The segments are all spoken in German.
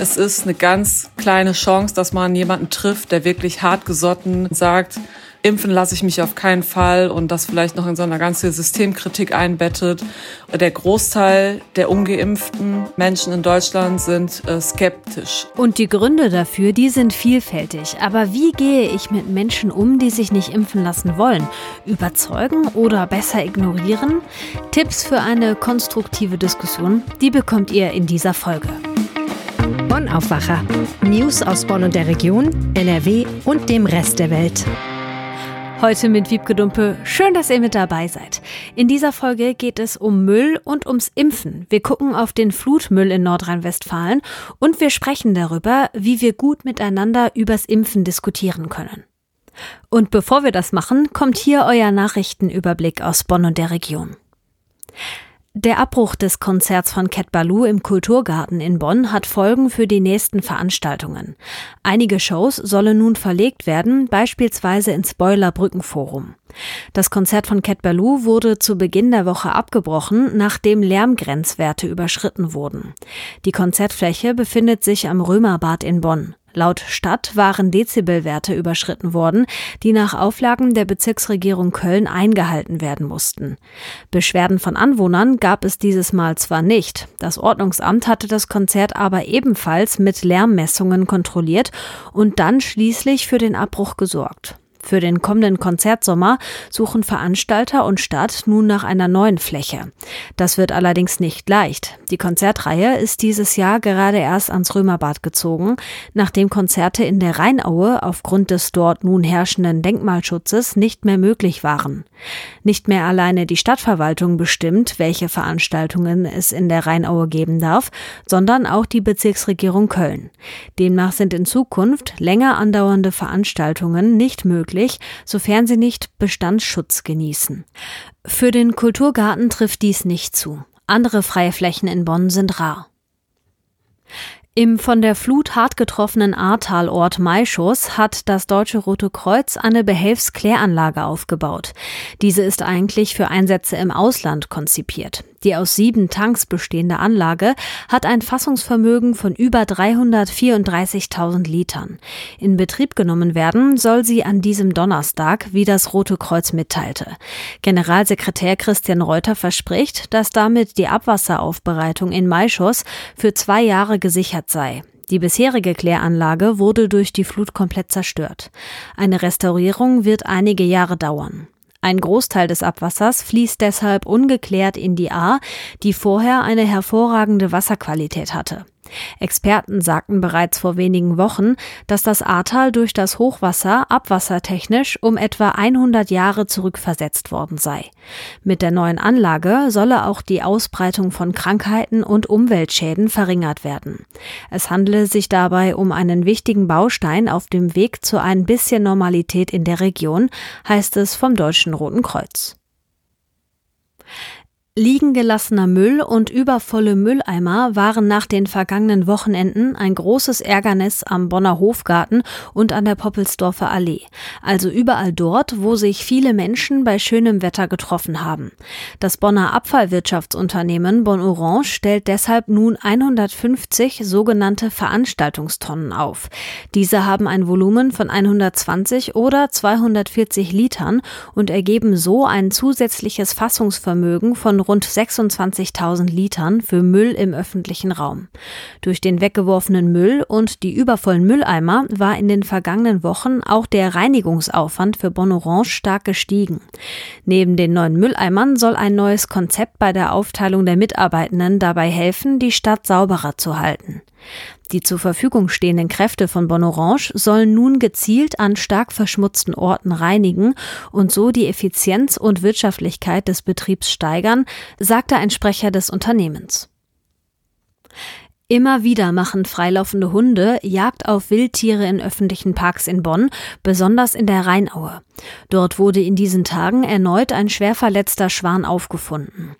Es ist eine ganz kleine Chance, dass man jemanden trifft, der wirklich hartgesotten sagt, impfen lasse ich mich auf keinen Fall und das vielleicht noch in so eine ganze Systemkritik einbettet. Der Großteil der ungeimpften Menschen in Deutschland sind äh, skeptisch. Und die Gründe dafür, die sind vielfältig. Aber wie gehe ich mit Menschen um, die sich nicht impfen lassen wollen? Überzeugen oder besser ignorieren? Tipps für eine konstruktive Diskussion, die bekommt ihr in dieser Folge. Bonn Aufwacher. News aus Bonn und der Region, NRW und dem Rest der Welt. Heute mit Wiebke Dumpe. Schön, dass ihr mit dabei seid. In dieser Folge geht es um Müll und ums Impfen. Wir gucken auf den Flutmüll in Nordrhein-Westfalen und wir sprechen darüber, wie wir gut miteinander übers Impfen diskutieren können. Und bevor wir das machen, kommt hier euer Nachrichtenüberblick aus Bonn und der Region. Der Abbruch des Konzerts von Cat Baloo im Kulturgarten in Bonn hat Folgen für die nächsten Veranstaltungen. Einige Shows sollen nun verlegt werden, beispielsweise ins Boiler Brückenforum. Das Konzert von Cat Baloo wurde zu Beginn der Woche abgebrochen, nachdem Lärmgrenzwerte überschritten wurden. Die Konzertfläche befindet sich am Römerbad in Bonn. Laut Stadt waren Dezibelwerte überschritten worden, die nach Auflagen der Bezirksregierung Köln eingehalten werden mussten. Beschwerden von Anwohnern gab es dieses Mal zwar nicht. Das Ordnungsamt hatte das Konzert aber ebenfalls mit Lärmmessungen kontrolliert und dann schließlich für den Abbruch gesorgt. Für den kommenden Konzertsommer suchen Veranstalter und Stadt nun nach einer neuen Fläche. Das wird allerdings nicht leicht. Die Konzertreihe ist dieses Jahr gerade erst ans Römerbad gezogen, nachdem Konzerte in der Rheinaue aufgrund des dort nun herrschenden Denkmalschutzes nicht mehr möglich waren. Nicht mehr alleine die Stadtverwaltung bestimmt, welche Veranstaltungen es in der Rheinaue geben darf, sondern auch die Bezirksregierung Köln. Demnach sind in Zukunft länger andauernde Veranstaltungen nicht möglich möglich, sofern sie nicht Bestandsschutz genießen. Für den Kulturgarten trifft dies nicht zu. Andere freie Flächen in Bonn sind rar. Im von der Flut hart getroffenen Ahrtalort Maischoss hat das Deutsche Rote Kreuz eine Behelfskläranlage aufgebaut. Diese ist eigentlich für Einsätze im Ausland konzipiert. Die aus sieben Tanks bestehende Anlage hat ein Fassungsvermögen von über 334.000 Litern. In Betrieb genommen werden soll sie an diesem Donnerstag, wie das Rote Kreuz mitteilte. Generalsekretär Christian Reuter verspricht, dass damit die Abwasseraufbereitung in Maischoss für zwei Jahre gesichert sei. Die bisherige Kläranlage wurde durch die Flut komplett zerstört. Eine Restaurierung wird einige Jahre dauern. Ein Großteil des Abwassers fließt deshalb ungeklärt in die Ahr, die vorher eine hervorragende Wasserqualität hatte. Experten sagten bereits vor wenigen Wochen, dass das Ahrtal durch das Hochwasser abwassertechnisch um etwa 100 Jahre zurückversetzt worden sei. Mit der neuen Anlage solle auch die Ausbreitung von Krankheiten und Umweltschäden verringert werden. Es handele sich dabei um einen wichtigen Baustein auf dem Weg zu ein bisschen Normalität in der Region, heißt es vom Deutschen Roten Kreuz. Liegen gelassener Müll und übervolle Mülleimer waren nach den vergangenen Wochenenden ein großes Ärgernis am Bonner Hofgarten und an der Poppelsdorfer Allee. Also überall dort, wo sich viele Menschen bei schönem Wetter getroffen haben. Das Bonner Abfallwirtschaftsunternehmen Bonn Orange stellt deshalb nun 150 sogenannte Veranstaltungstonnen auf. Diese haben ein Volumen von 120 oder 240 Litern und ergeben so ein zusätzliches Fassungsvermögen von rund 26.000 Litern für Müll im öffentlichen Raum. Durch den weggeworfenen Müll und die übervollen Mülleimer war in den vergangenen Wochen auch der Reinigungsaufwand für Bonorange stark gestiegen. Neben den neuen Mülleimern soll ein neues Konzept bei der Aufteilung der Mitarbeitenden dabei helfen, die Stadt sauberer zu halten. Die zur Verfügung stehenden Kräfte von Bonorange sollen nun gezielt an stark verschmutzten Orten reinigen und so die Effizienz und Wirtschaftlichkeit des Betriebs steigern, sagte ein Sprecher des Unternehmens. Immer wieder machen freilaufende Hunde Jagd auf Wildtiere in öffentlichen Parks in Bonn, besonders in der Rheinaue. Dort wurde in diesen Tagen erneut ein schwer verletzter Schwan aufgefunden.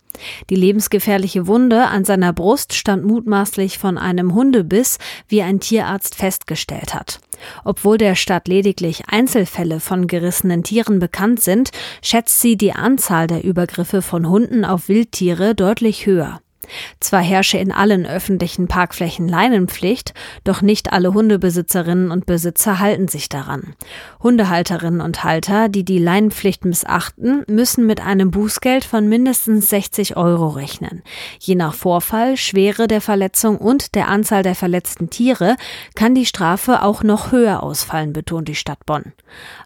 Die lebensgefährliche Wunde an seiner Brust stand mutmaßlich von einem Hundebiss, wie ein Tierarzt festgestellt hat. Obwohl der Stadt lediglich Einzelfälle von gerissenen Tieren bekannt sind, schätzt sie die Anzahl der Übergriffe von Hunden auf Wildtiere deutlich höher. Zwar herrsche in allen öffentlichen Parkflächen Leinenpflicht, doch nicht alle Hundebesitzerinnen und Besitzer halten sich daran. Hundehalterinnen und Halter, die die Leinenpflicht missachten, müssen mit einem Bußgeld von mindestens 60 Euro rechnen. Je nach Vorfall, Schwere der Verletzung und der Anzahl der verletzten Tiere kann die Strafe auch noch höher ausfallen, betont die Stadt Bonn.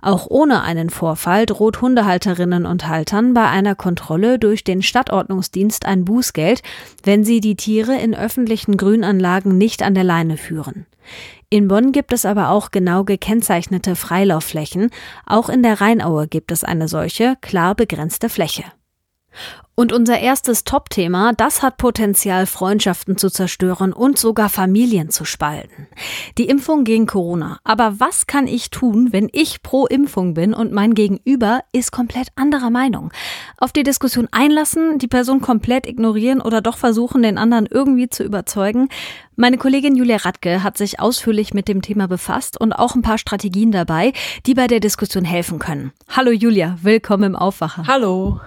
Auch ohne einen Vorfall droht Hundehalterinnen und Haltern bei einer Kontrolle durch den Stadtordnungsdienst ein Bußgeld, wenn sie die Tiere in öffentlichen Grünanlagen nicht an der Leine führen. In Bonn gibt es aber auch genau gekennzeichnete Freilaufflächen. Auch in der Rheinaue gibt es eine solche, klar begrenzte Fläche. Und unser erstes Top-Thema, das hat Potenzial, Freundschaften zu zerstören und sogar Familien zu spalten. Die Impfung gegen Corona. Aber was kann ich tun, wenn ich pro Impfung bin und mein Gegenüber ist komplett anderer Meinung? Auf die Diskussion einlassen, die Person komplett ignorieren oder doch versuchen, den anderen irgendwie zu überzeugen? Meine Kollegin Julia Radke hat sich ausführlich mit dem Thema befasst und auch ein paar Strategien dabei, die bei der Diskussion helfen können. Hallo Julia, willkommen im Aufwacher. Hallo.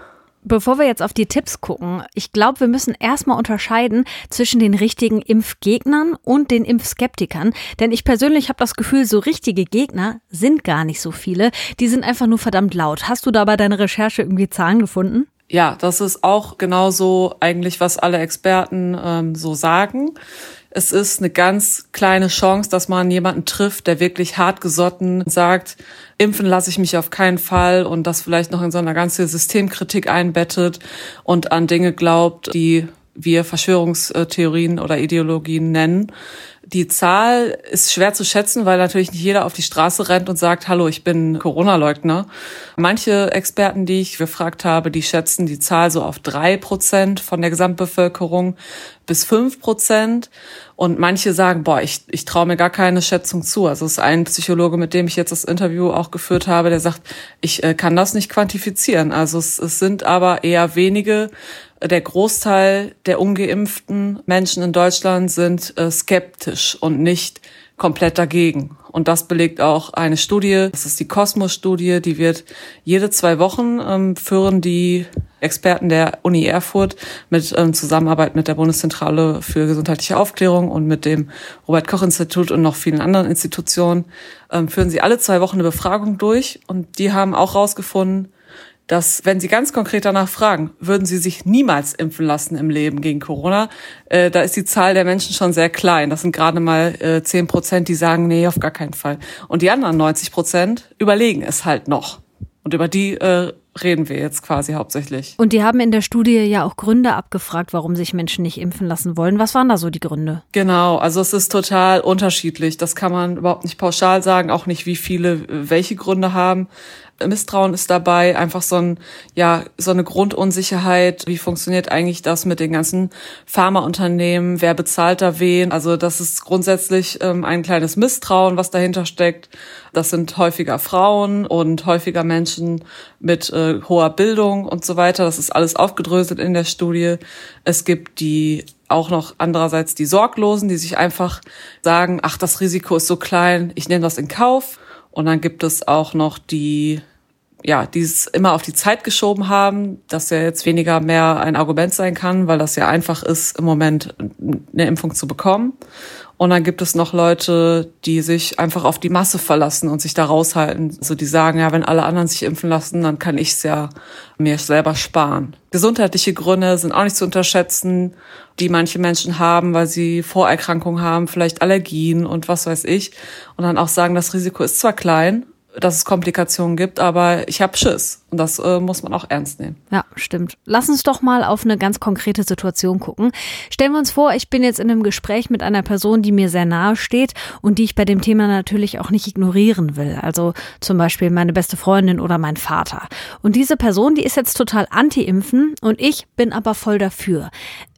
Bevor wir jetzt auf die Tipps gucken, ich glaube, wir müssen erstmal unterscheiden zwischen den richtigen Impfgegnern und den Impfskeptikern. Denn ich persönlich habe das Gefühl, so richtige Gegner sind gar nicht so viele. Die sind einfach nur verdammt laut. Hast du da bei deiner Recherche irgendwie Zahlen gefunden? Ja, das ist auch genauso eigentlich, was alle Experten ähm, so sagen es ist eine ganz kleine Chance, dass man jemanden trifft, der wirklich hart gesotten sagt, impfen lasse ich mich auf keinen Fall und das vielleicht noch in so einer ganzen Systemkritik einbettet und an Dinge glaubt, die wir Verschwörungstheorien oder Ideologien nennen. Die Zahl ist schwer zu schätzen, weil natürlich nicht jeder auf die Straße rennt und sagt, hallo, ich bin Corona-Leugner. Manche Experten, die ich gefragt habe, die schätzen die Zahl so auf drei Prozent von der Gesamtbevölkerung bis fünf Prozent. Und manche sagen, boah, ich, ich traue mir gar keine Schätzung zu. Also es ist ein Psychologe, mit dem ich jetzt das Interview auch geführt habe, der sagt, ich äh, kann das nicht quantifizieren. Also es, es sind aber eher wenige. Der Großteil der ungeimpften Menschen in Deutschland sind äh, skeptisch und nicht komplett dagegen. Und das belegt auch eine Studie, das ist die Kosmos-Studie, die wird jede zwei Wochen ähm, führen die Experten der Uni Erfurt mit ähm, Zusammenarbeit mit der Bundeszentrale für gesundheitliche Aufklärung und mit dem Robert Koch Institut und noch vielen anderen Institutionen ähm, führen sie alle zwei Wochen eine Befragung durch und die haben auch herausgefunden, dass wenn Sie ganz konkret danach fragen, würden Sie sich niemals impfen lassen im Leben gegen Corona, äh, da ist die Zahl der Menschen schon sehr klein. Das sind gerade mal äh, 10 Prozent, die sagen, nee, auf gar keinen Fall. Und die anderen 90 Prozent überlegen es halt noch. Und über die äh, reden wir jetzt quasi hauptsächlich. Und die haben in der Studie ja auch Gründe abgefragt, warum sich Menschen nicht impfen lassen wollen. Was waren da so die Gründe? Genau, also es ist total unterschiedlich. Das kann man überhaupt nicht pauschal sagen, auch nicht, wie viele äh, welche Gründe haben. Misstrauen ist dabei, einfach so ein, ja, so eine Grundunsicherheit. Wie funktioniert eigentlich das mit den ganzen Pharmaunternehmen? Wer bezahlt da wen? Also das ist grundsätzlich ähm, ein kleines Misstrauen, was dahinter steckt. Das sind häufiger Frauen und häufiger Menschen mit äh, hoher Bildung und so weiter. Das ist alles aufgedröselt in der Studie. Es gibt die auch noch andererseits die Sorglosen, die sich einfach sagen, ach, das Risiko ist so klein, ich nehme das in Kauf. Und dann gibt es auch noch die, ja, die es immer auf die Zeit geschoben haben, dass ja jetzt weniger mehr ein Argument sein kann, weil das ja einfach ist, im Moment eine Impfung zu bekommen. Und dann gibt es noch Leute, die sich einfach auf die Masse verlassen und sich da raushalten. Also die sagen, ja, wenn alle anderen sich impfen lassen, dann kann ich es ja mir selber sparen. Gesundheitliche Gründe sind auch nicht zu unterschätzen, die manche Menschen haben, weil sie Vorerkrankungen haben, vielleicht Allergien und was weiß ich. Und dann auch sagen, das Risiko ist zwar klein, dass es Komplikationen gibt, aber ich habe Schiss. Und das äh, muss man auch ernst nehmen. Ja, stimmt. Lass uns doch mal auf eine ganz konkrete Situation gucken. Stellen wir uns vor, ich bin jetzt in einem Gespräch mit einer Person, die mir sehr nahe steht und die ich bei dem Thema natürlich auch nicht ignorieren will. Also zum Beispiel meine beste Freundin oder mein Vater. Und diese Person, die ist jetzt total anti-impfen und ich bin aber voll dafür.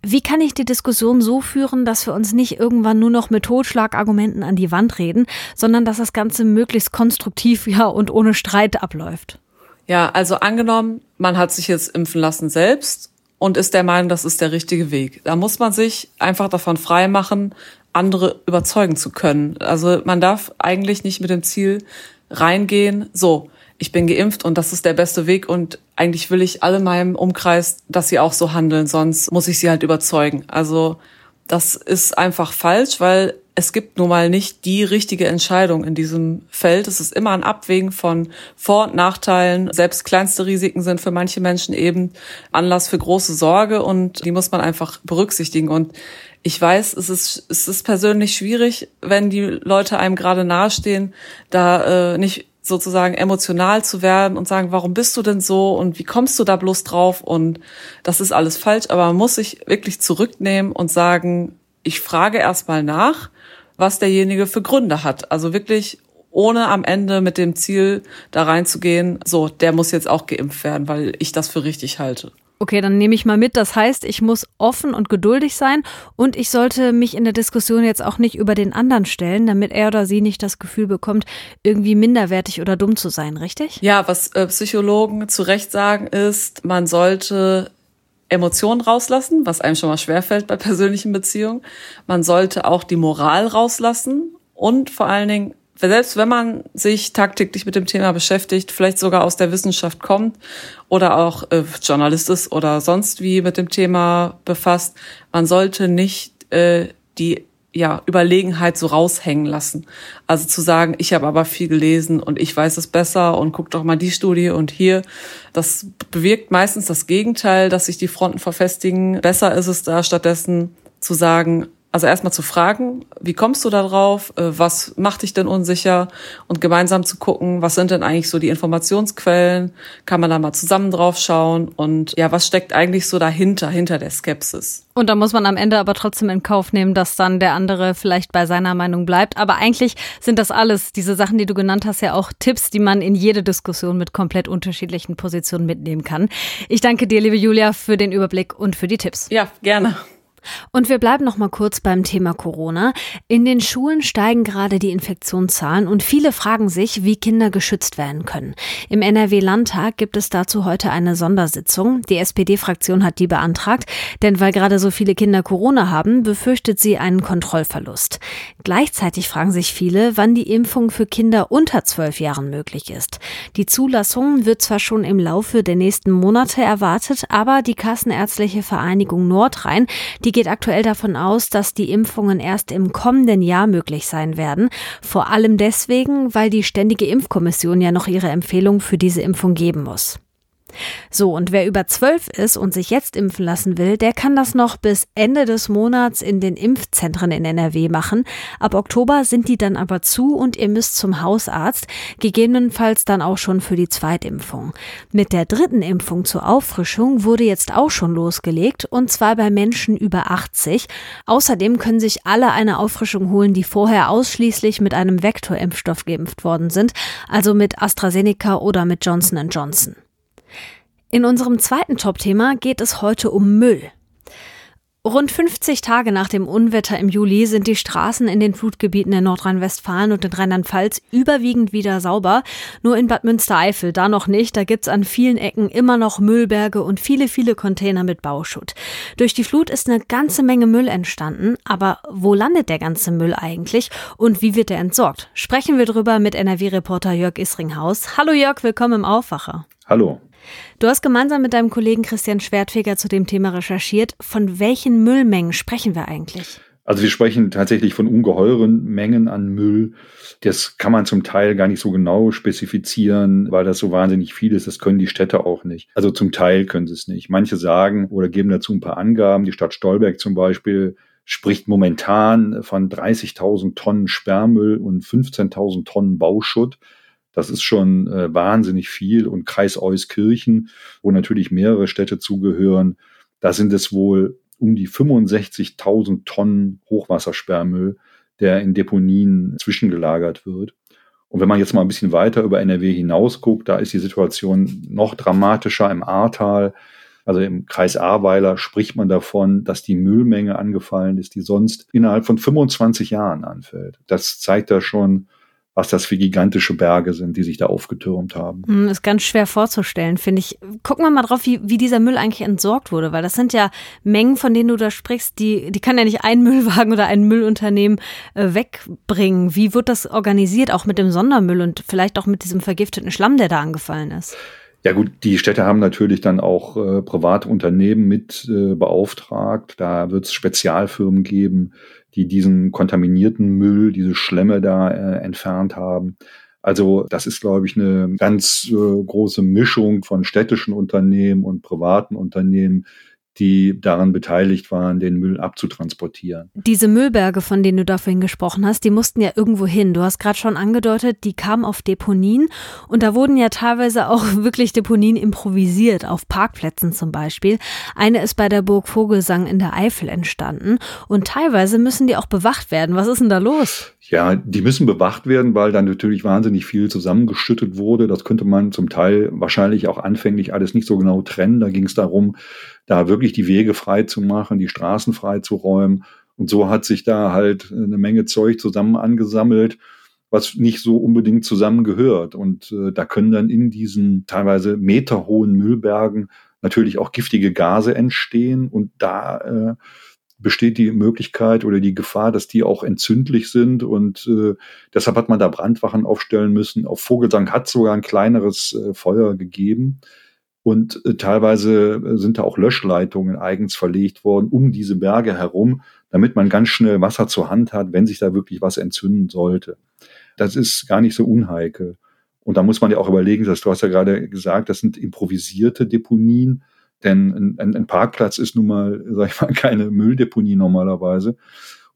Wie kann ich die Diskussion so führen, dass wir uns nicht irgendwann nur noch mit Totschlagargumenten an die Wand reden, sondern dass das Ganze möglichst konstruktiv ja und ohne Streit abläuft? Ja, also angenommen, man hat sich jetzt impfen lassen selbst und ist der Meinung, das ist der richtige Weg. Da muss man sich einfach davon frei machen, andere überzeugen zu können. Also man darf eigentlich nicht mit dem Ziel reingehen, so, ich bin geimpft und das ist der beste Weg und eigentlich will ich alle in meinem Umkreis, dass sie auch so handeln, sonst muss ich sie halt überzeugen. Also das ist einfach falsch, weil es gibt nun mal nicht die richtige Entscheidung in diesem Feld. Es ist immer ein Abwägen von Vor- und Nachteilen. Selbst kleinste Risiken sind für manche Menschen eben Anlass für große Sorge und die muss man einfach berücksichtigen. Und ich weiß, es ist, es ist persönlich schwierig, wenn die Leute einem gerade nahestehen, da äh, nicht sozusagen emotional zu werden und sagen, warum bist du denn so und wie kommst du da bloß drauf und das ist alles falsch, aber man muss sich wirklich zurücknehmen und sagen, ich frage erstmal nach, was derjenige für Gründe hat. Also wirklich ohne am Ende mit dem Ziel da reinzugehen, so, der muss jetzt auch geimpft werden, weil ich das für richtig halte. Okay, dann nehme ich mal mit. Das heißt, ich muss offen und geduldig sein und ich sollte mich in der Diskussion jetzt auch nicht über den anderen stellen, damit er oder sie nicht das Gefühl bekommt, irgendwie minderwertig oder dumm zu sein, richtig? Ja, was äh, Psychologen zu Recht sagen ist, man sollte Emotionen rauslassen, was einem schon mal schwerfällt bei persönlichen Beziehungen. Man sollte auch die Moral rauslassen und vor allen Dingen selbst wenn man sich tagtäglich mit dem Thema beschäftigt, vielleicht sogar aus der Wissenschaft kommt oder auch äh, Journalist ist oder sonst wie mit dem Thema befasst, man sollte nicht äh, die ja, Überlegenheit so raushängen lassen. Also zu sagen, ich habe aber viel gelesen und ich weiß es besser und guck doch mal die Studie und hier. Das bewirkt meistens das Gegenteil, dass sich die Fronten verfestigen. Besser ist es da stattdessen zu sagen, also erstmal zu fragen, wie kommst du da drauf? Äh, was macht dich denn unsicher? Und gemeinsam zu gucken, was sind denn eigentlich so die Informationsquellen? Kann man da mal zusammen drauf schauen? Und ja, was steckt eigentlich so dahinter, hinter der Skepsis? Und da muss man am Ende aber trotzdem in Kauf nehmen, dass dann der andere vielleicht bei seiner Meinung bleibt. Aber eigentlich sind das alles, diese Sachen, die du genannt hast, ja auch Tipps, die man in jede Diskussion mit komplett unterschiedlichen Positionen mitnehmen kann. Ich danke dir, liebe Julia, für den Überblick und für die Tipps. Ja, gerne. Und wir bleiben noch mal kurz beim Thema Corona. In den Schulen steigen gerade die Infektionszahlen und viele fragen sich, wie Kinder geschützt werden können. Im NRW-Landtag gibt es dazu heute eine Sondersitzung. Die SPD-Fraktion hat die beantragt, denn weil gerade so viele Kinder Corona haben, befürchtet sie einen Kontrollverlust. Gleichzeitig fragen sich viele, wann die Impfung für Kinder unter zwölf Jahren möglich ist. Die Zulassung wird zwar schon im Laufe der nächsten Monate erwartet, aber die Kassenärztliche Vereinigung Nordrhein, die geht aktuell davon aus, dass die Impfungen erst im kommenden Jahr möglich sein werden. Vor allem deswegen, weil die Ständige Impfkommission ja noch ihre Empfehlung für diese Impfung geben muss. So, und wer über zwölf ist und sich jetzt impfen lassen will, der kann das noch bis Ende des Monats in den Impfzentren in NRW machen. Ab Oktober sind die dann aber zu und ihr müsst zum Hausarzt, gegebenenfalls dann auch schon für die Zweitimpfung. Mit der dritten Impfung zur Auffrischung wurde jetzt auch schon losgelegt und zwar bei Menschen über 80. Außerdem können sich alle eine Auffrischung holen, die vorher ausschließlich mit einem Vektorimpfstoff geimpft worden sind, also mit AstraZeneca oder mit Johnson Johnson. In unserem zweiten Top-Thema geht es heute um Müll. Rund 50 Tage nach dem Unwetter im Juli sind die Straßen in den Flutgebieten in Nordrhein-Westfalen und in Rheinland-Pfalz überwiegend wieder sauber. Nur in Bad Münstereifel da noch nicht. Da gibt's an vielen Ecken immer noch Müllberge und viele, viele Container mit Bauschutt. Durch die Flut ist eine ganze Menge Müll entstanden. Aber wo landet der ganze Müll eigentlich und wie wird er entsorgt? Sprechen wir drüber mit NRW-Reporter Jörg Isringhaus. Hallo Jörg, willkommen im Aufwacher. Hallo. Du hast gemeinsam mit deinem Kollegen Christian Schwertfeger zu dem Thema recherchiert. Von welchen Müllmengen sprechen wir eigentlich? Also wir sprechen tatsächlich von ungeheuren Mengen an Müll. Das kann man zum Teil gar nicht so genau spezifizieren, weil das so wahnsinnig viel ist. Das können die Städte auch nicht. Also zum Teil können sie es nicht. Manche sagen oder geben dazu ein paar Angaben. Die Stadt Stolberg zum Beispiel spricht momentan von 30.000 Tonnen Sperrmüll und 15.000 Tonnen Bauschutt. Das ist schon äh, wahnsinnig viel. Und Kreis Euskirchen, wo natürlich mehrere Städte zugehören, da sind es wohl um die 65.000 Tonnen Hochwassersperrmüll, der in Deponien zwischengelagert wird. Und wenn man jetzt mal ein bisschen weiter über NRW hinaus guckt, da ist die Situation noch dramatischer im Ahrtal. Also im Kreis Ahrweiler spricht man davon, dass die Müllmenge angefallen ist, die sonst innerhalb von 25 Jahren anfällt. Das zeigt da schon, was das für gigantische Berge sind, die sich da aufgetürmt haben. Hm, ist ganz schwer vorzustellen, finde ich. Gucken wir mal drauf, wie, wie dieser Müll eigentlich entsorgt wurde, weil das sind ja Mengen, von denen du da sprichst, die, die kann ja nicht ein Müllwagen oder ein Müllunternehmen äh, wegbringen. Wie wird das organisiert, auch mit dem Sondermüll und vielleicht auch mit diesem vergifteten Schlamm, der da angefallen ist? Ja gut, die Städte haben natürlich dann auch äh, private Unternehmen mit äh, beauftragt. Da wird es Spezialfirmen geben, die diesen kontaminierten Müll, diese Schlemme da äh, entfernt haben. Also das ist, glaube ich, eine ganz äh, große Mischung von städtischen Unternehmen und privaten Unternehmen, die daran beteiligt waren, den Müll abzutransportieren. Diese Müllberge, von denen du da vorhin gesprochen hast, die mussten ja irgendwo hin. Du hast gerade schon angedeutet, die kamen auf Deponien und da wurden ja teilweise auch wirklich Deponien improvisiert, auf Parkplätzen zum Beispiel. Eine ist bei der Burg Vogelsang in der Eifel entstanden und teilweise müssen die auch bewacht werden. Was ist denn da los? Ja, die müssen bewacht werden, weil dann natürlich wahnsinnig viel zusammengeschüttet wurde. Das könnte man zum Teil wahrscheinlich auch anfänglich alles nicht so genau trennen. Da ging es darum, da wirklich die Wege frei zu machen, die Straßen frei zu räumen. Und so hat sich da halt eine Menge Zeug zusammen angesammelt, was nicht so unbedingt zusammengehört. Und äh, da können dann in diesen teilweise meterhohen Müllbergen natürlich auch giftige Gase entstehen. Und da äh, besteht die Möglichkeit oder die Gefahr, dass die auch entzündlich sind. Und äh, deshalb hat man da Brandwachen aufstellen müssen. Auf Vogelsang hat sogar ein kleineres äh, Feuer gegeben. Und äh, teilweise äh, sind da auch Löschleitungen eigens verlegt worden um diese Berge herum, damit man ganz schnell Wasser zur Hand hat, wenn sich da wirklich was entzünden sollte. Das ist gar nicht so unheikel. Und da muss man ja auch überlegen, dass du hast ja gerade gesagt, das sind improvisierte Deponien, denn ein, ein Parkplatz ist nun mal, sag ich mal, keine Mülldeponie normalerweise.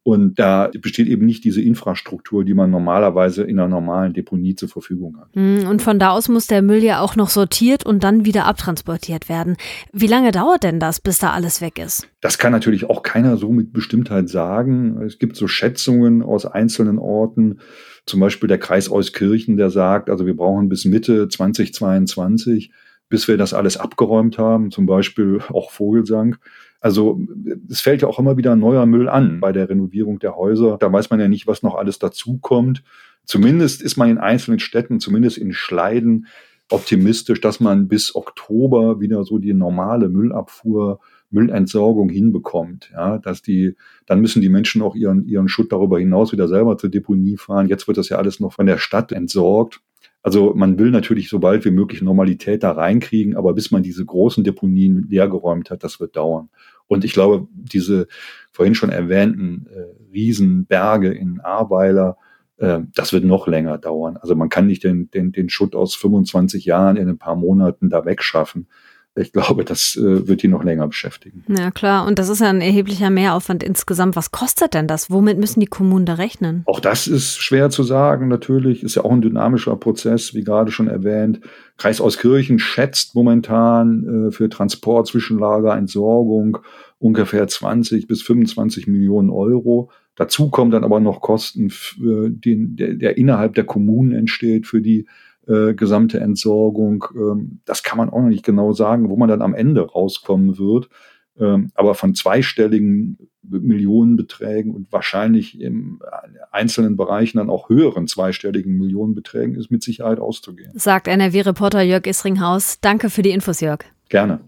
Und da besteht eben nicht diese Infrastruktur, die man normalerweise in einer normalen Deponie zur Verfügung hat. Hm, und von da aus muss der Müll ja auch noch sortiert und dann wieder abtransportiert werden. Wie lange dauert denn das, bis da alles weg ist? Das kann natürlich auch keiner so mit Bestimmtheit sagen. Es gibt so Schätzungen aus einzelnen Orten. Zum Beispiel der Kreis Euskirchen, der sagt, also wir brauchen bis Mitte 2022 bis wir das alles abgeräumt haben, zum Beispiel auch Vogelsang. Also es fällt ja auch immer wieder neuer Müll an bei der Renovierung der Häuser. Da weiß man ja nicht, was noch alles dazukommt. Zumindest ist man in einzelnen Städten, zumindest in Schleiden, optimistisch, dass man bis Oktober wieder so die normale Müllabfuhr, Müllentsorgung hinbekommt. Ja, dass die, dann müssen die Menschen auch ihren, ihren Schutt darüber hinaus wieder selber zur Deponie fahren. Jetzt wird das ja alles noch von der Stadt entsorgt. Also man will natürlich so bald wie möglich Normalität da reinkriegen, aber bis man diese großen Deponien leergeräumt hat, das wird dauern. Und ich glaube, diese vorhin schon erwähnten äh, Riesenberge in Ahrweiler, äh, das wird noch länger dauern. Also man kann nicht den, den, den Schutt aus 25 Jahren in ein paar Monaten da wegschaffen ich glaube, das äh, wird die noch länger beschäftigen. Ja, klar. Und das ist ja ein erheblicher Mehraufwand insgesamt. Was kostet denn das? Womit müssen die Kommunen da rechnen? Auch das ist schwer zu sagen, natürlich. Ist ja auch ein dynamischer Prozess, wie gerade schon erwähnt. Kreis Auskirchen schätzt momentan äh, für Transport, Zwischenlager, Entsorgung ungefähr 20 bis 25 Millionen Euro. Dazu kommen dann aber noch Kosten, für den, der, der innerhalb der Kommunen entsteht für die äh, gesamte Entsorgung. Ähm, das kann man auch noch nicht genau sagen, wo man dann am Ende rauskommen wird. Ähm, aber von zweistelligen Millionenbeträgen und wahrscheinlich in einzelnen Bereichen dann auch höheren zweistelligen Millionenbeträgen ist mit Sicherheit auszugehen. Sagt NRW-Reporter Jörg Isringhaus. Danke für die Infos, Jörg. Gerne.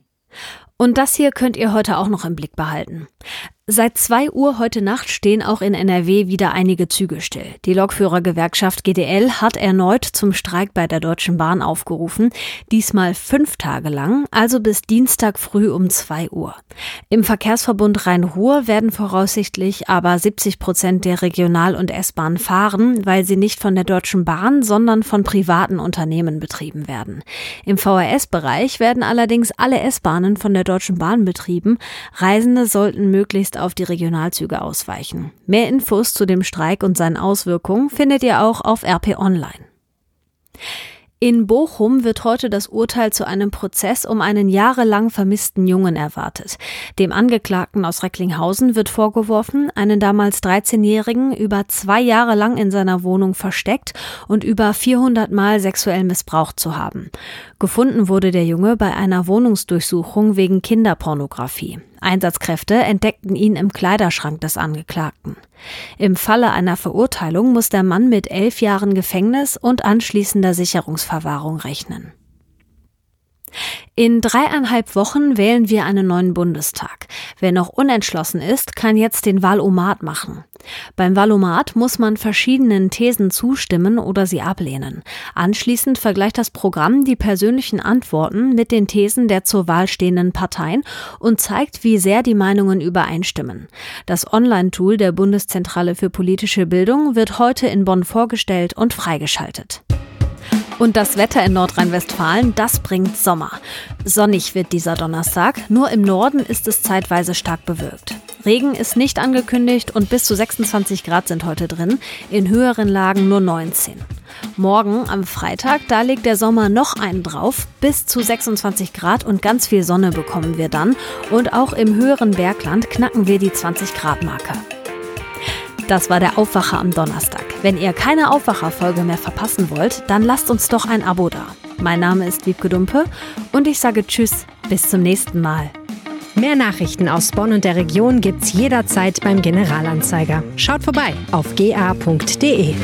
Und das hier könnt ihr heute auch noch im Blick behalten. Seit zwei Uhr heute Nacht stehen auch in NRW wieder einige Züge still. Die Lokführergewerkschaft GDL hat erneut zum Streik bei der Deutschen Bahn aufgerufen, diesmal fünf Tage lang, also bis Dienstag früh um zwei Uhr. Im Verkehrsverbund Rhein-Ruhr werden voraussichtlich aber 70 Prozent der Regional- und S-Bahn fahren, weil sie nicht von der Deutschen Bahn, sondern von privaten Unternehmen betrieben werden. Im VRS-Bereich werden allerdings alle S-Bahnen von der Deutschen Bahn betrieben. Reisende sollten möglichst auf die Regionalzüge ausweichen. Mehr Infos zu dem Streik und seinen Auswirkungen findet ihr auch auf RP Online. In Bochum wird heute das Urteil zu einem Prozess um einen jahrelang vermissten Jungen erwartet. Dem Angeklagten aus Recklinghausen wird vorgeworfen, einen damals 13-Jährigen über zwei Jahre lang in seiner Wohnung versteckt und über 400 Mal sexuell missbraucht zu haben. Gefunden wurde der Junge bei einer Wohnungsdurchsuchung wegen Kinderpornografie. Einsatzkräfte entdeckten ihn im Kleiderschrank des Angeklagten. Im Falle einer Verurteilung muss der Mann mit elf Jahren Gefängnis und anschließender Sicherungsverwahrung rechnen. In dreieinhalb Wochen wählen wir einen neuen Bundestag. Wer noch unentschlossen ist, kann jetzt den Wahlomat machen. Beim Wahlomat muss man verschiedenen Thesen zustimmen oder sie ablehnen. Anschließend vergleicht das Programm die persönlichen Antworten mit den Thesen der zur Wahl stehenden Parteien und zeigt, wie sehr die Meinungen übereinstimmen. Das Online-Tool der Bundeszentrale für politische Bildung wird heute in Bonn vorgestellt und freigeschaltet. Und das Wetter in Nordrhein-Westfalen, das bringt Sommer. Sonnig wird dieser Donnerstag, nur im Norden ist es zeitweise stark bewölkt. Regen ist nicht angekündigt und bis zu 26 Grad sind heute drin, in höheren Lagen nur 19. Morgen am Freitag, da legt der Sommer noch einen drauf, bis zu 26 Grad und ganz viel Sonne bekommen wir dann und auch im höheren Bergland knacken wir die 20 Grad Marke. Das war der Aufwacher am Donnerstag. Wenn ihr keine Aufwacherfolge mehr verpassen wollt, dann lasst uns doch ein Abo da. Mein Name ist Wiebke Dumpe und ich sage Tschüss, bis zum nächsten Mal. Mehr Nachrichten aus Bonn und der Region gibt's jederzeit beim Generalanzeiger. Schaut vorbei auf ga.de.